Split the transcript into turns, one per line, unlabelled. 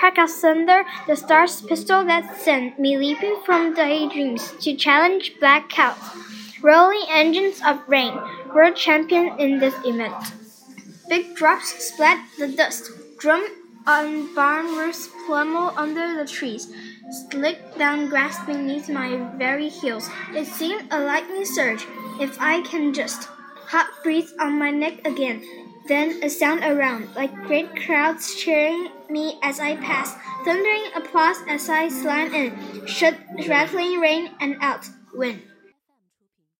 crack of thunder, the star's pistol that sent me leaping from daydreams to challenge black clouds. Rolling engines of rain, world champion in this event. Big drops splat the dust, drum on barn roofs pummel under the trees, slick down grass beneath my very heels. It seemed a lightning surge. If I can just hot breeze on my neck again. Then a sound around, like great crowds cheering me as I pass, thundering applause as I slant in, should rattling rain and out? Wind.